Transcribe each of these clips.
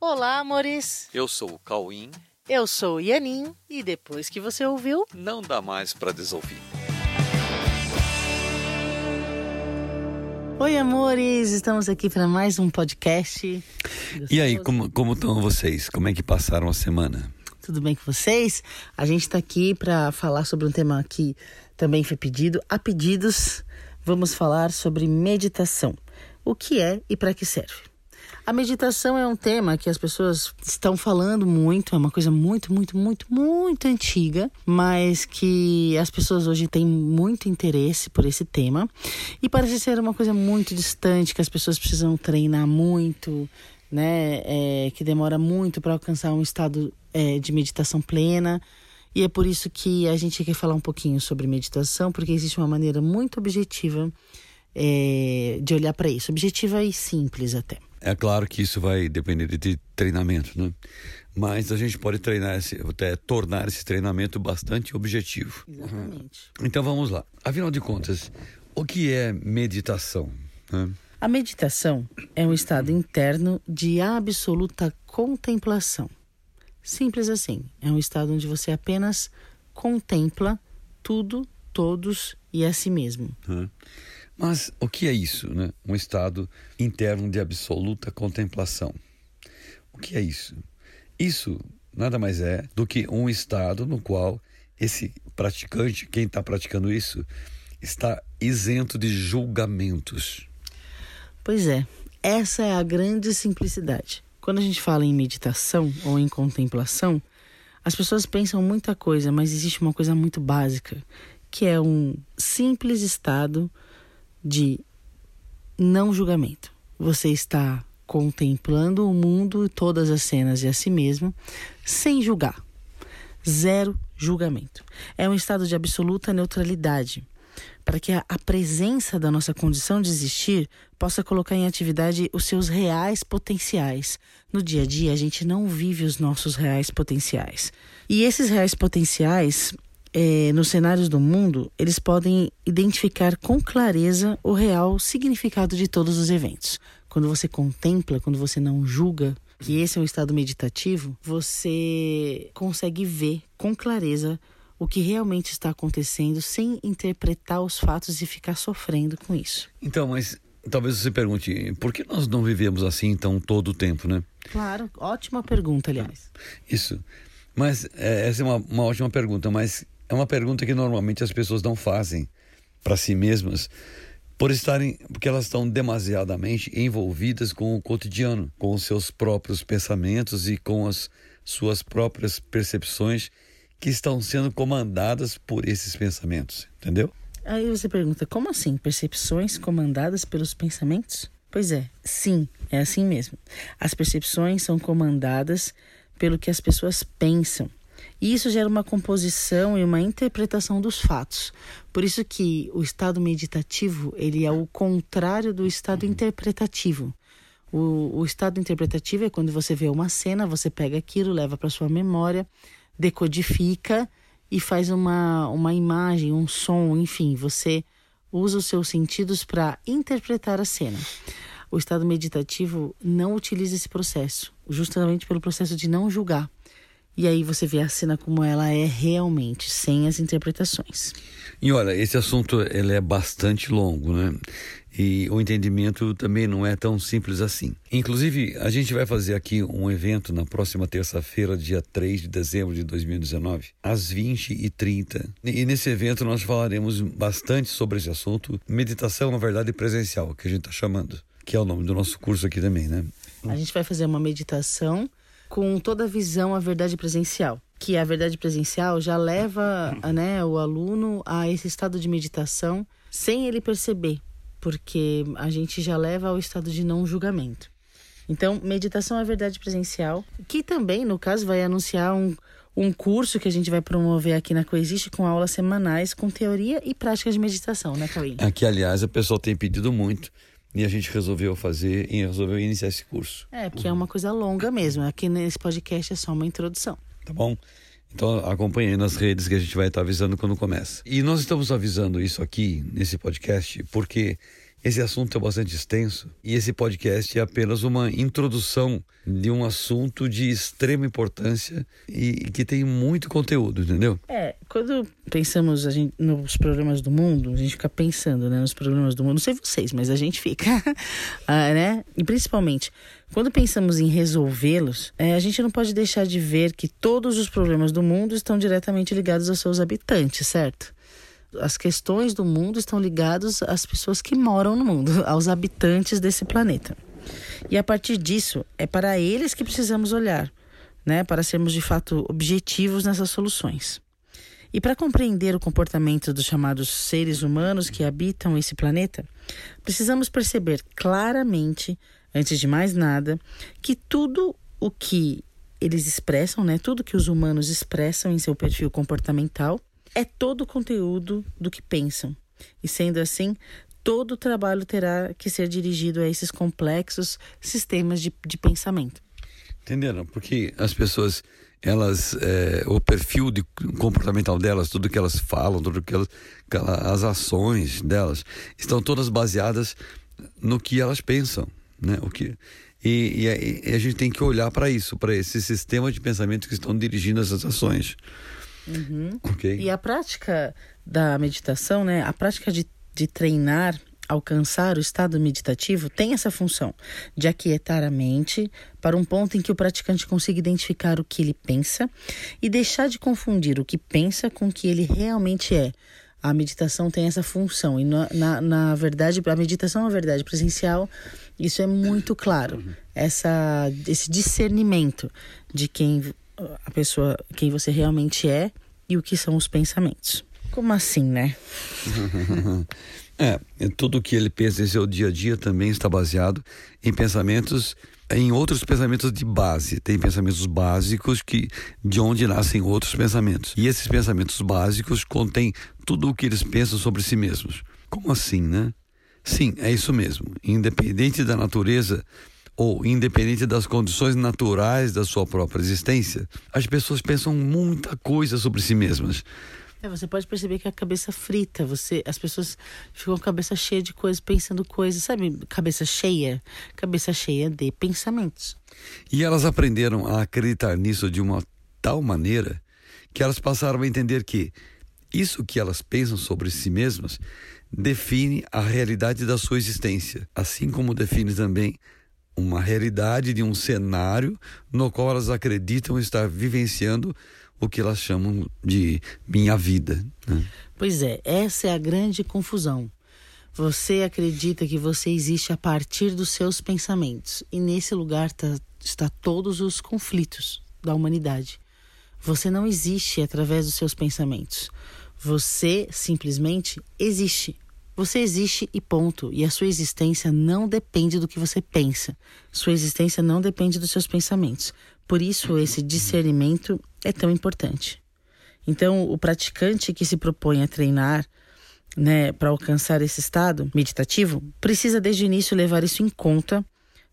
Olá, amores. Eu sou o Cauim. Eu sou o Ianin e depois que você ouviu, Não dá mais para desouvir. Oi, amores. Estamos aqui para mais um podcast. E aí, Gostoso? como como estão vocês? Como é que passaram a semana? Tudo bem com vocês? A gente está aqui para falar sobre um tema que também foi pedido. A pedidos, vamos falar sobre meditação. O que é e para que serve? A meditação é um tema que as pessoas estão falando muito, é uma coisa muito, muito, muito, muito antiga, mas que as pessoas hoje têm muito interesse por esse tema e parece ser uma coisa muito distante, que as pessoas precisam treinar muito, né? É, que demora muito para alcançar um estado é, de meditação plena. E é por isso que a gente quer falar um pouquinho sobre meditação, porque existe uma maneira muito objetiva é, de olhar para isso, objetiva e simples até. É claro que isso vai depender de treinamento, né? Mas a gente pode treinar esse, até tornar esse treinamento bastante objetivo. Exatamente. Então vamos lá. Afinal de contas, o que é meditação? né? A meditação é um estado interno de absoluta contemplação. Simples assim. É um estado onde você apenas contempla tudo, todos e a si mesmo. né? Mas o que é isso, né? Um estado interno de absoluta contemplação. O que é isso? Isso nada mais é do que um estado no qual esse praticante, quem está praticando isso, está isento de julgamentos. Pois é, essa é a grande simplicidade. Quando a gente fala em meditação ou em contemplação, as pessoas pensam muita coisa, mas existe uma coisa muito básica, que é um simples estado de não julgamento. Você está contemplando o mundo e todas as cenas e a si mesmo, sem julgar. Zero julgamento. É um estado de absoluta neutralidade para que a, a presença da nossa condição de existir possa colocar em atividade os seus reais potenciais. No dia a dia, a gente não vive os nossos reais potenciais. E esses reais potenciais, eh, nos cenários do mundo, eles podem identificar com clareza o real significado de todos os eventos. Quando você contempla, quando você não julga, que esse é um estado meditativo, você consegue ver com clareza o que realmente está acontecendo sem interpretar os fatos e ficar sofrendo com isso. Então, mas talvez você pergunte, por que nós não vivemos assim então todo o tempo, né? Claro, ótima pergunta, aliás. Isso. Mas é, essa é uma, uma ótima pergunta, mas é uma pergunta que normalmente as pessoas não fazem para si mesmas por estarem, porque elas estão demasiadamente envolvidas com o cotidiano, com os seus próprios pensamentos e com as suas próprias percepções que estão sendo comandadas por esses pensamentos, entendeu? Aí você pergunta, como assim? Percepções comandadas pelos pensamentos? Pois é, sim, é assim mesmo. As percepções são comandadas pelo que as pessoas pensam. E isso gera uma composição e uma interpretação dos fatos. Por isso que o estado meditativo, ele é o contrário do estado interpretativo. O, o estado interpretativo é quando você vê uma cena, você pega aquilo, leva para sua memória, decodifica e faz uma, uma imagem, um som, enfim, você usa os seus sentidos para interpretar a cena. O estado meditativo não utiliza esse processo, justamente pelo processo de não julgar. E aí você vê a cena como ela é realmente, sem as interpretações. E olha, esse assunto ele é bastante longo, né? E o entendimento também não é tão simples assim. Inclusive, a gente vai fazer aqui um evento na próxima terça-feira, dia 3 de dezembro de 2019, às 20h30. E nesse evento nós falaremos bastante sobre esse assunto, meditação, na verdade, presencial, que a gente está chamando, que é o nome do nosso curso aqui também, né? A gente vai fazer uma meditação com toda a visão à verdade presencial. Que a verdade presencial já leva né, o aluno a esse estado de meditação sem ele perceber, porque a gente já leva ao estado de não julgamento. Então, meditação à verdade presencial, que também, no caso, vai anunciar um, um curso que a gente vai promover aqui na Coexiste com aulas semanais com teoria e prática de meditação, né, Cauê? Aqui, aliás, o pessoal tem pedido muito e a gente resolveu fazer e resolveu iniciar esse curso. É, porque é uma coisa longa mesmo. Aqui nesse podcast é só uma introdução. Tá bom? Então acompanhe aí nas redes que a gente vai estar avisando quando começa. E nós estamos avisando isso aqui nesse podcast porque Esse assunto é bastante extenso e esse podcast é apenas uma introdução de um assunto de extrema importância e que tem muito conteúdo, entendeu? É, quando pensamos a gente, nos problemas do mundo, a gente fica pensando né, nos problemas do mundo, não sei vocês, mas a gente fica, ah, né? E principalmente, quando pensamos em resolvê-los, é, a gente não pode deixar de ver que todos os problemas do mundo estão diretamente ligados aos seus habitantes, certo? As questões do mundo estão ligadas às pessoas que moram no mundo, aos habitantes desse planeta. E a partir disso, é para eles que precisamos olhar, né, para sermos de fato objetivos nessas soluções. E para compreender o comportamento dos chamados seres humanos que habitam esse planeta, precisamos perceber claramente, antes de mais nada, que tudo o que eles expressam, né, tudo que os humanos expressam em seu perfil comportamental, é todo o conteúdo do que pensam. E sendo assim, todo o trabalho terá que ser dirigido a esses complexos sistemas de, de pensamento. Entenderam? Porque as pessoas, elas, é, o perfil de comportamental delas, tudo que elas falam, tudo que elas, as ações delas, estão todas baseadas no que elas pensam, né? O que e, e, a, e a gente tem que olhar para isso, para esse sistema de pensamento que estão dirigindo essas ações. Uhum. Okay. E a prática da meditação, né? A prática de, de treinar alcançar o estado meditativo tem essa função de aquietar a mente para um ponto em que o praticante consiga identificar o que ele pensa e deixar de confundir o que pensa com o que ele realmente é. A meditação tem essa função e na, na, na verdade, a meditação na verdade presencial, isso é muito claro. Essa, esse discernimento de quem a pessoa, quem você realmente é e o que são os pensamentos. Como assim, né? é, tudo o que ele pensa em seu dia a dia também está baseado em pensamentos, em outros pensamentos de base. Tem pensamentos básicos que de onde nascem outros pensamentos. E esses pensamentos básicos contêm tudo o que eles pensam sobre si mesmos. Como assim, né? Sim, é isso mesmo. Independente da natureza ou independente das condições naturais da sua própria existência, as pessoas pensam muita coisa sobre si mesmas. É, você pode perceber que a cabeça frita, você, as pessoas ficam com a cabeça cheia de coisas, pensando coisas, sabe? Cabeça cheia, cabeça cheia de pensamentos. E elas aprenderam a acreditar nisso de uma tal maneira que elas passaram a entender que isso que elas pensam sobre si mesmas define a realidade da sua existência, assim como define também uma realidade de um cenário no qual elas acreditam estar vivenciando o que elas chamam de minha vida. Né? Pois é, essa é a grande confusão. Você acredita que você existe a partir dos seus pensamentos, e nesse lugar tá, está todos os conflitos da humanidade. Você não existe através dos seus pensamentos. Você simplesmente existe. Você existe e ponto. E a sua existência não depende do que você pensa. Sua existência não depende dos seus pensamentos. Por isso, esse discernimento é tão importante. Então, o praticante que se propõe a treinar né, para alcançar esse estado meditativo precisa desde o início levar isso em conta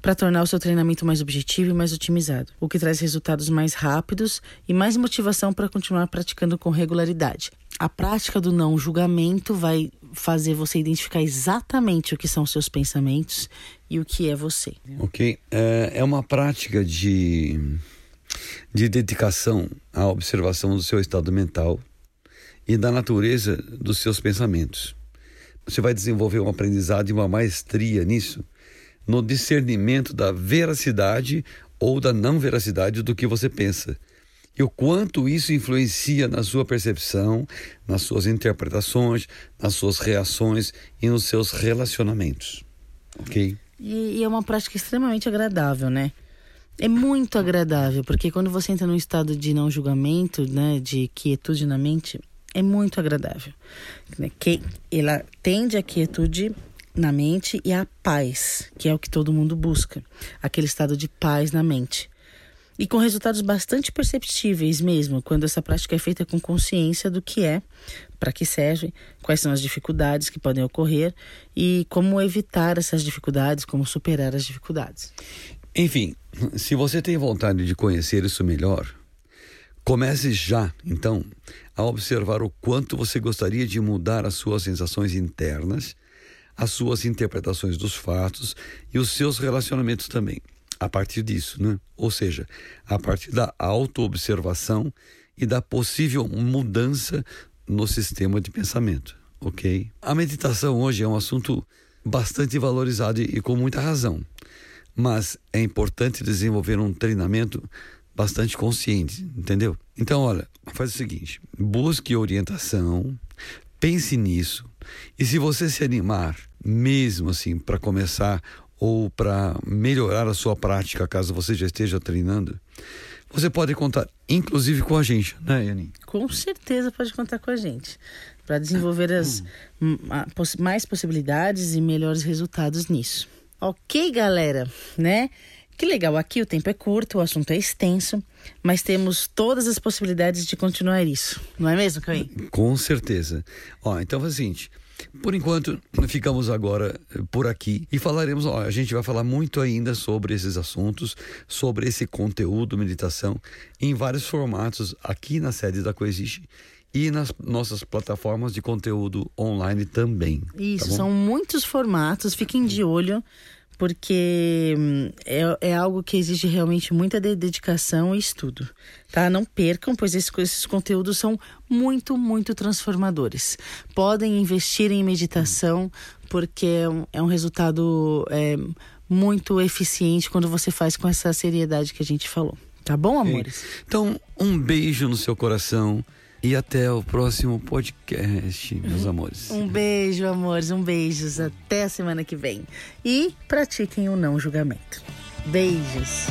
para tornar o seu treinamento mais objetivo e mais otimizado, o que traz resultados mais rápidos e mais motivação para continuar praticando com regularidade. A prática do não julgamento vai fazer você identificar exatamente o que são seus pensamentos e o que é você. Ok. É, é uma prática de, de dedicação à observação do seu estado mental e da natureza dos seus pensamentos. Você vai desenvolver um aprendizado e uma maestria nisso no discernimento da veracidade ou da não veracidade do que você pensa. E o quanto isso influencia na sua percepção, nas suas interpretações, nas suas reações e nos seus relacionamentos. Ok? E, e é uma prática extremamente agradável, né? É muito agradável, porque quando você entra num estado de não julgamento, né, de quietude na mente, é muito agradável. Né? Que ela tende à quietude na mente e a paz, que é o que todo mundo busca, aquele estado de paz na mente. E com resultados bastante perceptíveis mesmo, quando essa prática é feita com consciência do que é, para que serve, quais são as dificuldades que podem ocorrer e como evitar essas dificuldades, como superar as dificuldades. Enfim, se você tem vontade de conhecer isso melhor, comece já, então, a observar o quanto você gostaria de mudar as suas sensações internas as suas interpretações dos fatos e os seus relacionamentos também. A partir disso, né? Ou seja, a partir da autoobservação e da possível mudança no sistema de pensamento, ok? A meditação hoje é um assunto bastante valorizado e com muita razão, mas é importante desenvolver um treinamento bastante consciente, entendeu? Então, olha, faz o seguinte: busque orientação, pense nisso, e se você se animar, mesmo assim, para começar ou para melhorar a sua prática, caso você já esteja treinando, você pode contar, inclusive, com a gente, né, Yanin? Com certeza pode contar com a gente para desenvolver as mais possibilidades e melhores resultados nisso. Ok, galera, né? Que legal, aqui o tempo é curto, o assunto é extenso, mas temos todas as possibilidades de continuar isso, não é mesmo, Caim? Com certeza. Ó, então faz o seguinte, por enquanto, ficamos agora eh, por aqui e falaremos. Ó, a gente vai falar muito ainda sobre esses assuntos, sobre esse conteúdo, meditação, em vários formatos aqui na sede da Coexiste e nas nossas plataformas de conteúdo online também. Tá Isso, tá são muitos formatos, fiquem de olho porque hum, é, é algo que exige realmente muita dedicação e estudo, tá? Não percam, pois esses, esses conteúdos são muito, muito transformadores. Podem investir em meditação, porque é um, é um resultado é, muito eficiente quando você faz com essa seriedade que a gente falou. Tá bom, amores? Então, um beijo no seu coração. E até o próximo podcast, meus amores. Um beijo, amores, um beijos. Até a semana que vem. E pratiquem o não julgamento. Beijos.